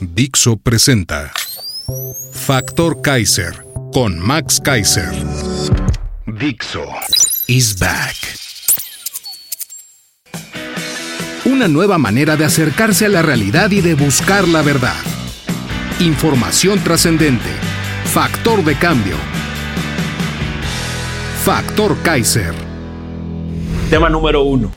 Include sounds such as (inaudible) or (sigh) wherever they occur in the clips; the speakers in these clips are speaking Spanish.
Dixo presenta Factor Kaiser con Max Kaiser. Dixo is back. Una nueva manera de acercarse a la realidad y de buscar la verdad. Información trascendente. Factor de cambio. Factor Kaiser. Tema número uno.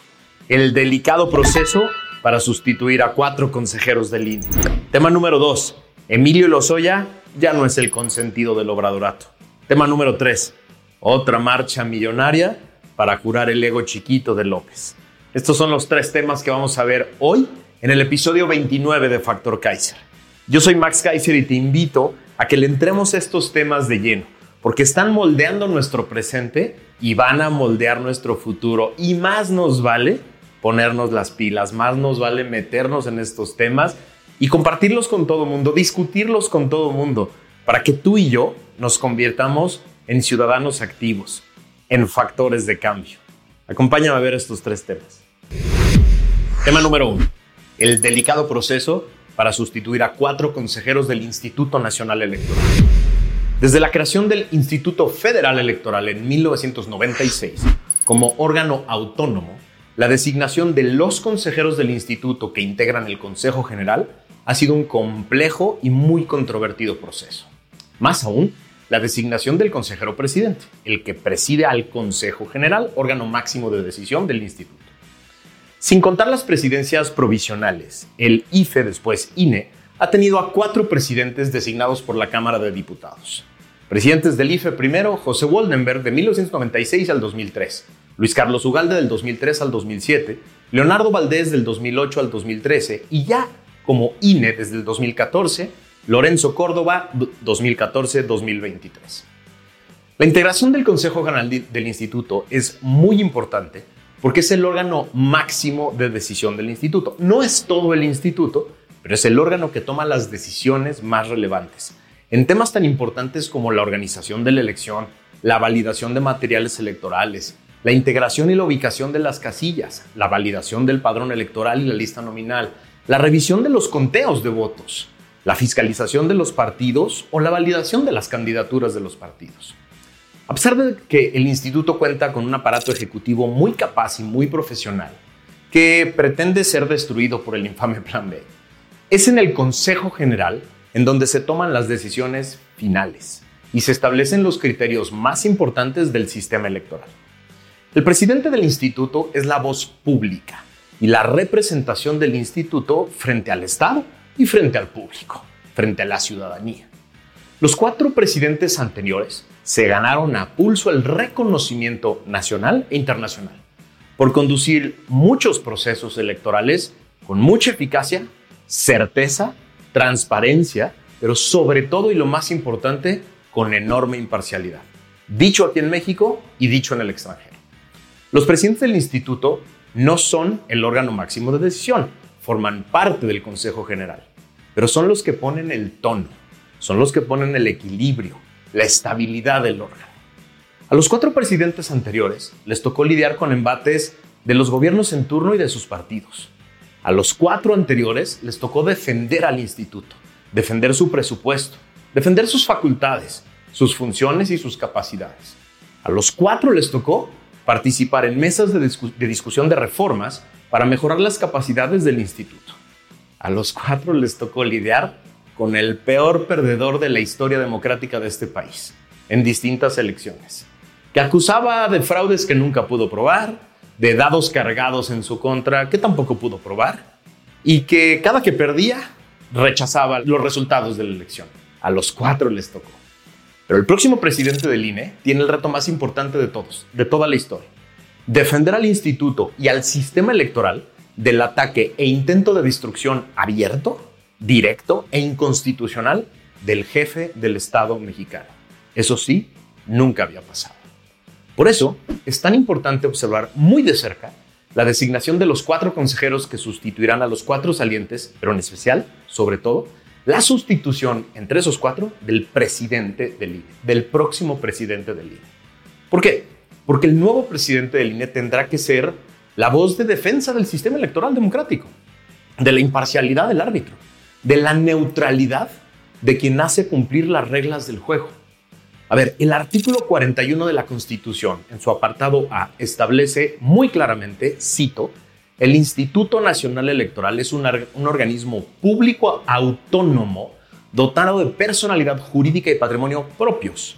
El delicado proceso para sustituir a cuatro consejeros del INE. Tema número dos. Emilio Lozoya ya no es el consentido del obradorato. Tema número tres. Otra marcha millonaria para curar el ego chiquito de López. Estos son los tres temas que vamos a ver hoy en el episodio 29 de Factor Kaiser. Yo soy Max Kaiser y te invito a que le entremos estos temas de lleno, porque están moldeando nuestro presente y van a moldear nuestro futuro. Y más nos vale ponernos las pilas, más nos vale meternos en estos temas y compartirlos con todo mundo, discutirlos con todo mundo, para que tú y yo nos convirtamos en ciudadanos activos, en factores de cambio. Acompáñame a ver estos tres temas. Tema número uno, el delicado proceso para sustituir a cuatro consejeros del Instituto Nacional Electoral. Desde la creación del Instituto Federal Electoral en 1996, como órgano autónomo, la designación de los consejeros del instituto que integran el Consejo General ha sido un complejo y muy controvertido proceso. Más aún, la designación del consejero presidente, el que preside al Consejo General, órgano máximo de decisión del instituto. Sin contar las presidencias provisionales, el IFE, después INE, ha tenido a cuatro presidentes designados por la Cámara de Diputados. Presidentes del IFE primero, José Woldenberg de 1996 al 2003, Luis Carlos Ugalde del 2003 al 2007, Leonardo Valdés del 2008 al 2013 y ya como INE desde el 2014, Lorenzo Córdoba 2014-2023. La integración del Consejo General del Instituto es muy importante porque es el órgano máximo de decisión del instituto. No es todo el instituto, pero es el órgano que toma las decisiones más relevantes. En temas tan importantes como la organización de la elección, la validación de materiales electorales, la integración y la ubicación de las casillas, la validación del padrón electoral y la lista nominal, la revisión de los conteos de votos, la fiscalización de los partidos o la validación de las candidaturas de los partidos. A pesar de que el instituto cuenta con un aparato ejecutivo muy capaz y muy profesional, que pretende ser destruido por el infame Plan B, es en el Consejo General en donde se toman las decisiones finales y se establecen los criterios más importantes del sistema electoral. El presidente del instituto es la voz pública y la representación del instituto frente al Estado y frente al público, frente a la ciudadanía. Los cuatro presidentes anteriores se ganaron a pulso el reconocimiento nacional e internacional por conducir muchos procesos electorales con mucha eficacia, certeza, transparencia, pero sobre todo y lo más importante, con enorme imparcialidad. Dicho aquí en México y dicho en el extranjero. Los presidentes del instituto no son el órgano máximo de decisión, forman parte del Consejo General, pero son los que ponen el tono, son los que ponen el equilibrio, la estabilidad del órgano. A los cuatro presidentes anteriores les tocó lidiar con embates de los gobiernos en turno y de sus partidos. A los cuatro anteriores les tocó defender al instituto, defender su presupuesto, defender sus facultades, sus funciones y sus capacidades. A los cuatro les tocó participar en mesas de, discusión de reformas para mejorar las capacidades del instituto. A los cuatro les tocó lidiar con el peor perdedor de la historia democrática de este país, en distintas elecciones, que acusaba de fraudes que nunca pudo probar, de dados cargados en su contra que tampoco pudo probar, y que cada que perdía rechazaba los resultados de la elección. A los cuatro les tocó. Pero el próximo presidente del INE tiene el reto más importante de todos, de toda la historia. Defender al instituto y al sistema electoral del ataque e intento de destrucción abierto, directo e inconstitucional del jefe del Estado mexicano. Eso sí, nunca había pasado. Por eso es tan importante observar muy de cerca la designación de los cuatro consejeros que sustituirán a los cuatro salientes, pero en especial, sobre todo, la sustitución entre esos cuatro del presidente del INE, del próximo presidente del INE. ¿Por qué? Porque el nuevo presidente del INE tendrá que ser la voz de defensa del sistema electoral democrático, de la imparcialidad del árbitro, de la neutralidad de quien hace cumplir las reglas del juego. A ver, el artículo 41 de la Constitución, en su apartado A, establece muy claramente, cito, el Instituto Nacional Electoral es un, organismo público autónomo dotado de personalidad jurídica y patrimonio propios.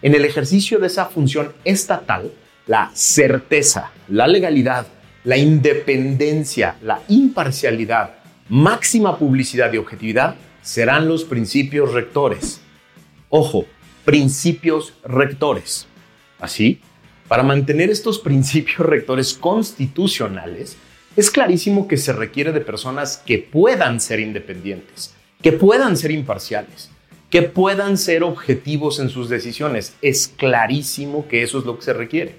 En el ejercicio de esa función estatal, la certeza, la legalidad, la independencia, la imparcialidad, máxima publicidad y objetividad serán los principios rectores. Ojo, principios rectores. Así, para mantener estos principios rectores constitucionales, es clarísimo que se requiere de personas que puedan ser independientes, que puedan ser imparciales, que puedan ser objetivos en sus decisiones. Es clarísimo que eso es lo que se requiere.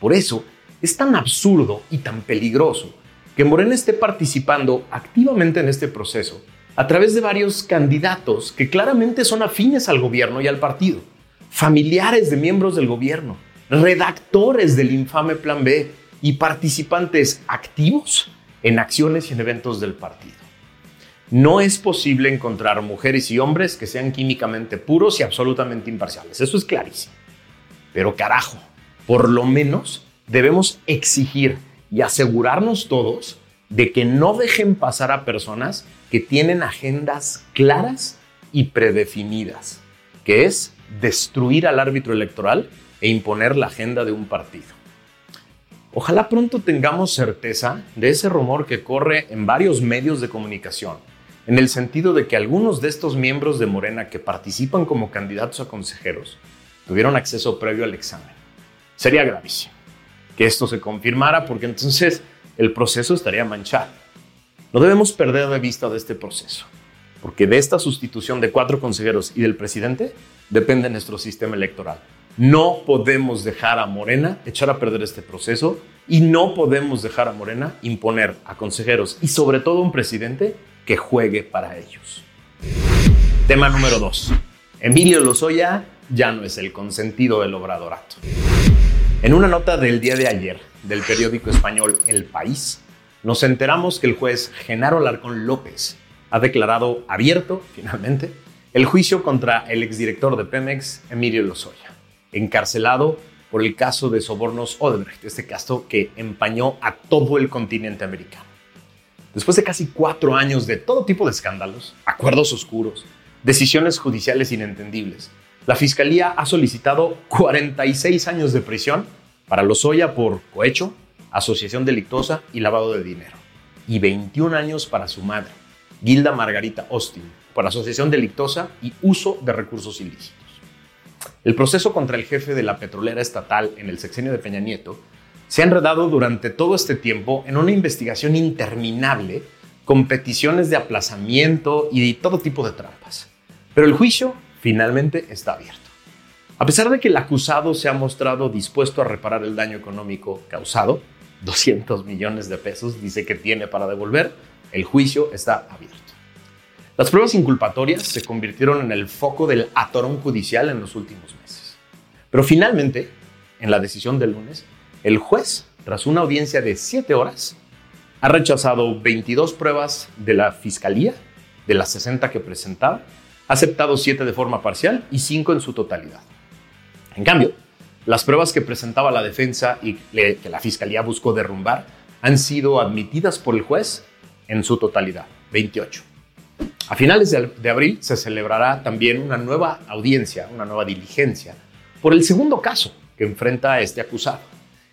Por eso, es tan absurdo y tan peligroso que Morena esté participando activamente en este proceso a través de varios candidatos que claramente son afines al gobierno y al partido, familiares de miembros del gobierno, redactores del infame Plan B y participantes activos en acciones y en eventos del partido. No es posible encontrar mujeres y hombres que sean químicamente puros y absolutamente imparciales. Eso es clarísimo. Pero carajo, por lo menos debemos exigir y asegurarnos todos de que no dejen pasar a personas que tienen agendas claras y predefinidas, que es destruir al árbitro electoral e imponer la agenda de un partido. Ojalá pronto tengamos certeza de ese rumor que corre en varios medios de comunicación, en el sentido de que algunos de estos miembros de Morena que participan como candidatos a consejeros tuvieron acceso previo al examen. Sería gravísimo que esto se confirmara porque entonces el proceso estaría manchado. No debemos perder de vista de este proceso, porque de esta sustitución de cuatro consejeros y del presidente depende nuestro sistema electoral. No podemos dejar a Morena echar a perder este proceso y no podemos dejar a Morena imponer a consejeros y sobre todo un presidente que juegue para ellos. Tema número 2. Emilio Lozoya ya no es el consentido del obradorato. En una nota del día de ayer del periódico español El País, nos enteramos que el juez Genaro Larcón López ha declarado abierto, finalmente, el juicio contra el exdirector de Pemex, Emilio Lozoya, encarcelado por el caso de sobornos Odebrecht, este caso que empañó a todo el continente americano. Después de casi cuatro años de todo tipo de escándalos, acuerdos oscuros, decisiones judiciales inentendibles, la Fiscalía ha solicitado 46 años de prisión para Lozoya por cohecho, asociación delictosa y lavado de dinero. Y 21 años para su madre, Gilda Margarita Austin, por asociación delictosa y uso de recursos ilícitos. El proceso contra el jefe de la petrolera estatal en el sexenio de Peña Nieto se ha enredado durante todo este tiempo en una investigación interminable con peticiones de aplazamiento y de todo tipo de trampas. Pero el juicio finalmente está abierto. A pesar de que el acusado se ha mostrado dispuesto a reparar el daño económico causado, 200 millones de pesos dice que tiene para devolver, el juicio está abierto. Las pruebas inculpatorias se convirtieron en el foco del atorón judicial en los últimos meses. Pero finalmente, en la decisión del lunes, el juez, tras una audiencia de 7 horas, ha rechazado 22 pruebas de la fiscalía, de las 60 que presentaba, ha aceptado siete de forma parcial y cinco en su totalidad. En cambio, las pruebas que presentaba la defensa y que la fiscalía buscó derrumbar han sido admitidas por el juez en su totalidad, 28. A finales de, abril se celebrará también una nueva audiencia, una nueva diligencia, por el segundo caso que enfrenta a este acusado,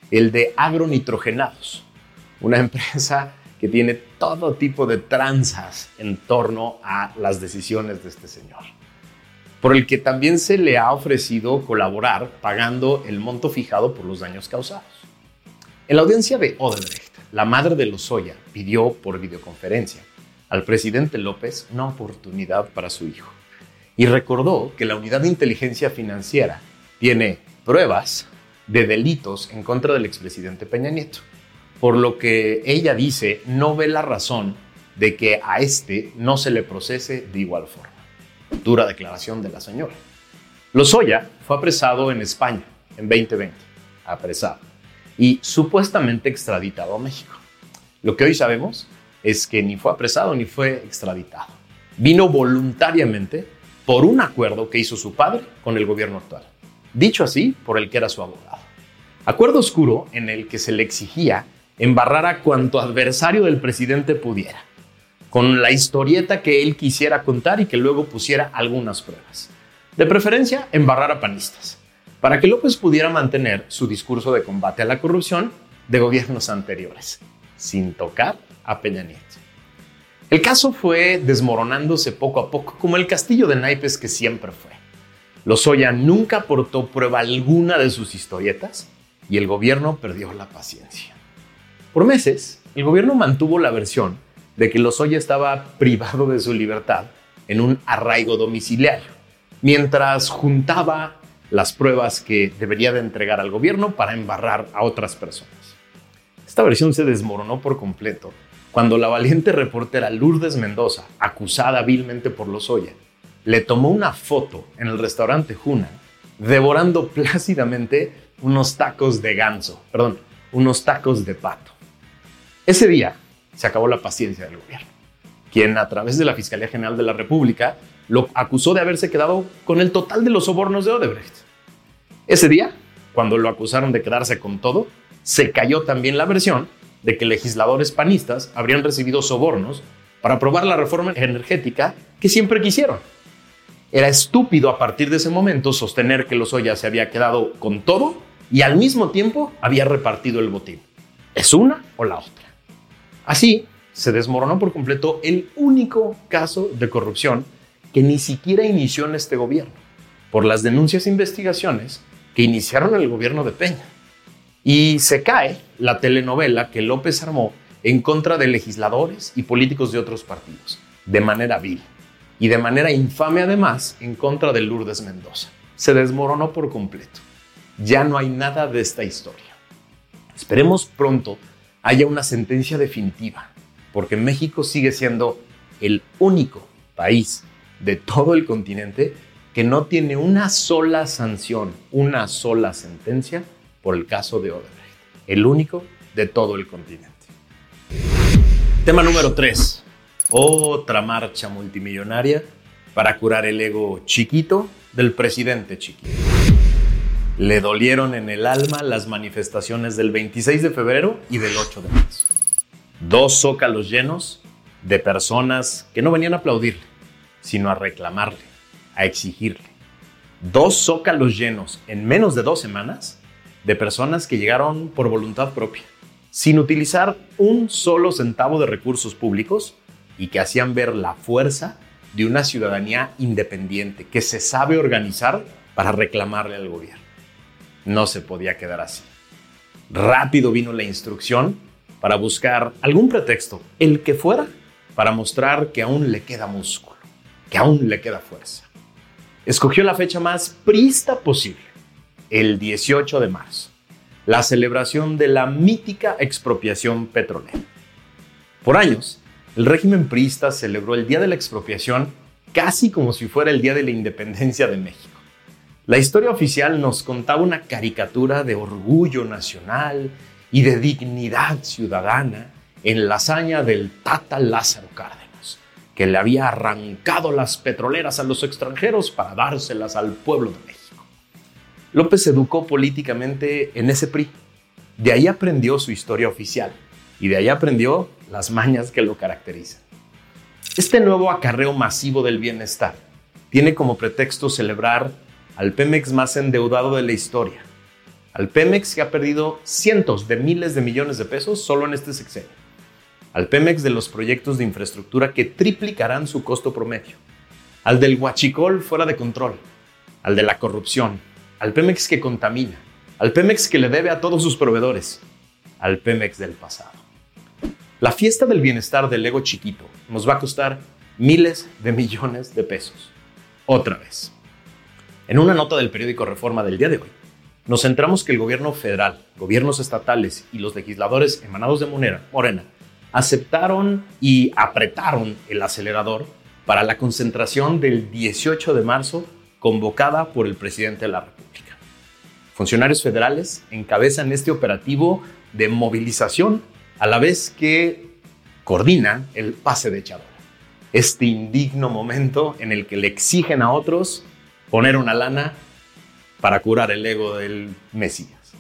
el de agronitrogenados, una (laughs) empresa que tiene todo tipo de tranzas en torno a las decisiones de este señor, por el que también se le ha ofrecido colaborar pagando el monto fijado por los daños causados. En la audiencia de Odebrecht, la madre de Lozoya pidió por videoconferencia al presidente López una oportunidad para su hijo y recordó que la Unidad de Inteligencia Financiera tiene pruebas de delitos en contra del expresidente Peña Nieto, por lo que ella dice no ve la razón de que a este no se le procese de igual forma. Dura declaración de la señora. Lozoya fue apresado en España en 2020, apresado, y supuestamente extraditado a México. Lo que hoy sabemos es que ni fue apresado ni fue extraditado. Vino voluntariamente por un acuerdo que hizo su padre con el gobierno actual. Dicho así, por el que era su abogado. Acuerdo oscuro en el que se le exigía embarrar a cuanto adversario del presidente pudiera, con la historieta que él quisiera contar y que luego pusiera algunas pruebas. De preferencia, embarrar a panistas, para que López pudiera mantener su discurso de combate a la corrupción de gobiernos anteriores, sin tocar a Peña Nieto. El caso fue desmoronándose poco a poco, como el castillo de naipes que siempre fue. Lozoya nunca aportó prueba alguna de sus historietas y el gobierno perdió la paciencia. Por meses, el gobierno mantuvo la versión de que Lozoya estaba privado de su libertad en un arraigo domiciliario, mientras juntaba las pruebas que debería de entregar al gobierno para embarrar a otras personas. Esta versión se desmoronó por completo cuando la valiente reportera Lourdes Mendoza, acusada vilmente por Lozoya, le tomó una foto en el restaurante Juna, devorando (laughs) plácidamente unos tacos de ganso, perdón, unos tacos de pato. Ese día se acabó la paciencia del gobierno, quien a través de la Fiscalía General de la República lo acusó de haberse quedado con el total de los sobornos de Odebrecht. Ese día, cuando lo acusaron de quedarse con todo, se cayó también la versión de que legisladores panistas habrían recibido sobornos para aprobar la reforma energética que siempre quisieron. Era estúpido a partir de ese momento sostener que Lozoya se había quedado con todo y al mismo tiempo había repartido el botín. ¿Es una o la otra? Así, se desmoronó por completo el único caso de corrupción que ni siquiera inició en este gobierno, por las denuncias e investigaciones que iniciaron el gobierno de Peña. Y se cae la telenovela que López armó en contra de legisladores y políticos de otros partidos, de manera vil. Y de manera infame además en contra de Lourdes Mendoza. Se desmoronó por completo. Ya no hay nada de esta historia. Esperemos pronto haya una sentencia definitiva, porque México sigue siendo el único país de todo el continente que no tiene una sola sanción, una sola sentencia por el caso de Odebrecht, el único de todo el continente. Tema número 3. Otra marcha multimillonaria para curar el ego chiquito del presidente chiquito. Le dolieron en el alma las manifestaciones del 26 de febrero y del 8 de marzo. Dos zócalos llenos de personas que no venían a aplaudirle, sino a reclamarle, a exigirle. Dos zócalos llenos en menos de dos semanas de personas que llegaron por voluntad propia, sin utilizar un solo centavo de recursos públicos y que hacían ver la fuerza de una ciudadanía independiente que se sabe organizar para reclamarle al gobierno. No se podía quedar así. Rápido vino la instrucción para buscar algún pretexto, el que fuera, para mostrar que aún le queda músculo, que aún le queda fuerza. Escogió la fecha más prista posible el 18 de marzo, la celebración de la mítica expropiación petrolera. Por años, el régimen priista celebró el Día de la Expropiación casi como si fuera el Día de la Independencia de México. La historia oficial nos contaba una caricatura de orgullo nacional y de dignidad ciudadana en la hazaña del Tata Lázaro Cárdenas, que le había arrancado las petroleras a los extranjeros para dárselas al pueblo de México. López se educó políticamente en ese PRI. De ahí aprendió su historia oficial y de ahí aprendió las mañas que lo caracterizan. Este nuevo acarreo masivo del bienestar tiene como pretexto celebrar al Pemex más endeudado de la historia, al Pemex que ha perdido cientos de miles de millones de pesos solo en este sexenio, al Pemex de los proyectos de infraestructura que triplicarán su costo promedio, al del huachicol fuera de control, al de la corrupción, al Pemex que contamina, al Pemex que le debe a todos sus proveedores, al Pemex del pasado. La fiesta del bienestar del ego chiquito nos va a costar miles de millones de pesos. Otra vez. En una nota del periódico Reforma del día de hoy, nos centramos que el gobierno federal, gobiernos estatales y los legisladores emanados de Morena aceptaron y apretaron el acelerador para la concentración del 18 de marzo convocada por el presidente de la República. Funcionarios federales encabezan este operativo de movilización a la vez que coordinan el pase de echadora. Este indigno momento en el que le exigen a otros poner una lana para curar el ego del Mesías.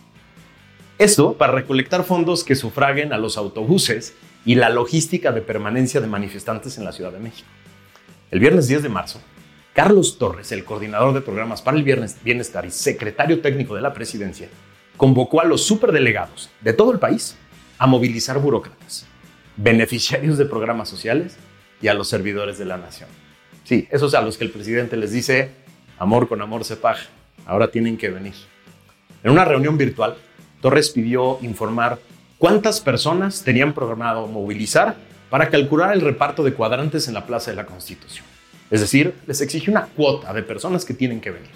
Esto para recolectar fondos que sufraguen a los autobuses y la logística de permanencia de manifestantes en la Ciudad de México. El viernes 10 de marzo, Carlos Torres, el coordinador de programas para el bienestar y secretario técnico de la presidencia, convocó a los superdelegados de todo el país a movilizar burócratas, beneficiarios de programas sociales y a los servidores de la nación. Sí, esos a los que el presidente les dice, amor con amor se paga, ahora tienen que venir. En una reunión virtual, Torres pidió informar cuántas personas tenían programado movilizar para calcular el reparto de cuadrantes en la Plaza de la Constitución. Es decir, les exige una cuota de personas que tienen que venir.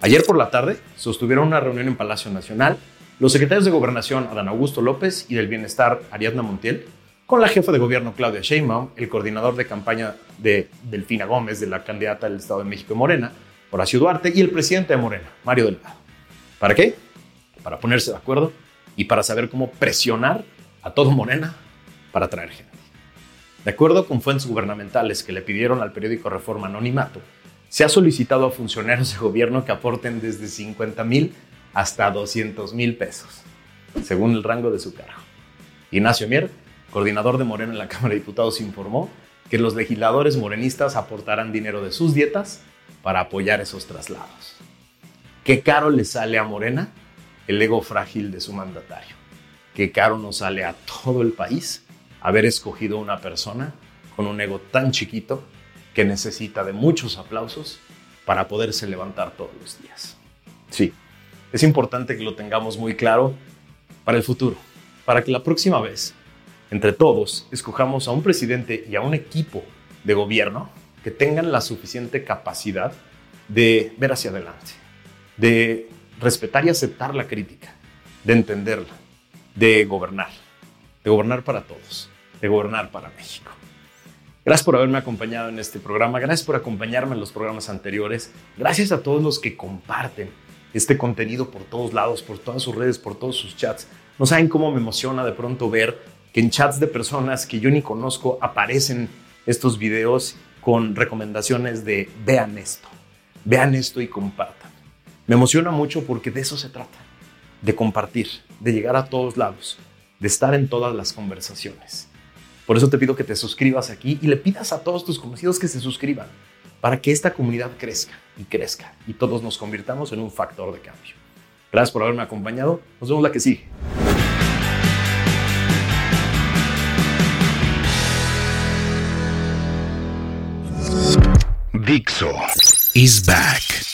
Ayer por la tarde sostuvieron una reunión en Palacio Nacional los secretarios de Gobernación Adán Augusto López y del Bienestar Ariadna Montiel, con la jefa de gobierno Claudia Sheinbaum, el coordinador de campaña de Delfina Gómez, de la candidata del Estado de México Morena, Horacio Duarte, y el presidente de Morena, Mario Delgado. ¿Para qué? Para ponerse de acuerdo y para saber cómo presionar a todo Morena para traer gente. De acuerdo con fuentes gubernamentales que le pidieron al periódico Reforma Anonimato, se ha solicitado a funcionarios de gobierno que aporten desde 50 mil hasta 200 mil pesos, según el rango de su cargo. Ignacio Mier, coordinador de Morena en la Cámara de Diputados, informó que los legisladores morenistas aportarán dinero de sus dietas para apoyar esos traslados. ¿Qué caro le sale a Morena el ego frágil de su mandatario? ¿Qué caro nos sale a todo el país haber escogido una persona con un ego tan chiquito que necesita de muchos aplausos para poderse levantar todos los días? Sí, es importante que lo tengamos muy claro para el futuro, para que la próxima vez, entre todos, escojamos a un presidente y a un equipo de gobierno que tengan la suficiente capacidad de ver hacia adelante, de respetar y aceptar la crítica, de entenderla, de gobernar, de gobernar para todos, de gobernar para México. Gracias por haberme acompañado en este programa, gracias por acompañarme en los programas anteriores, gracias a todos los que comparten este contenido por todos lados, por todas sus redes, por todos sus chats. No saben cómo me emociona de pronto ver que en chats de personas que yo ni conozco aparecen estos videos con recomendaciones de vean esto, vean esto y compartan. Me emociona mucho porque de eso se trata, de compartir, de llegar a todos lados, de estar en todas las conversaciones. Por eso te pido que te suscribas aquí y le pidas a todos tus conocidos que se suscriban para que esta comunidad crezca y crezca y todos nos convirtamos en un factor de cambio. Gracias por haberme acompañado. Nos vemos la que sigue. Dixo is back.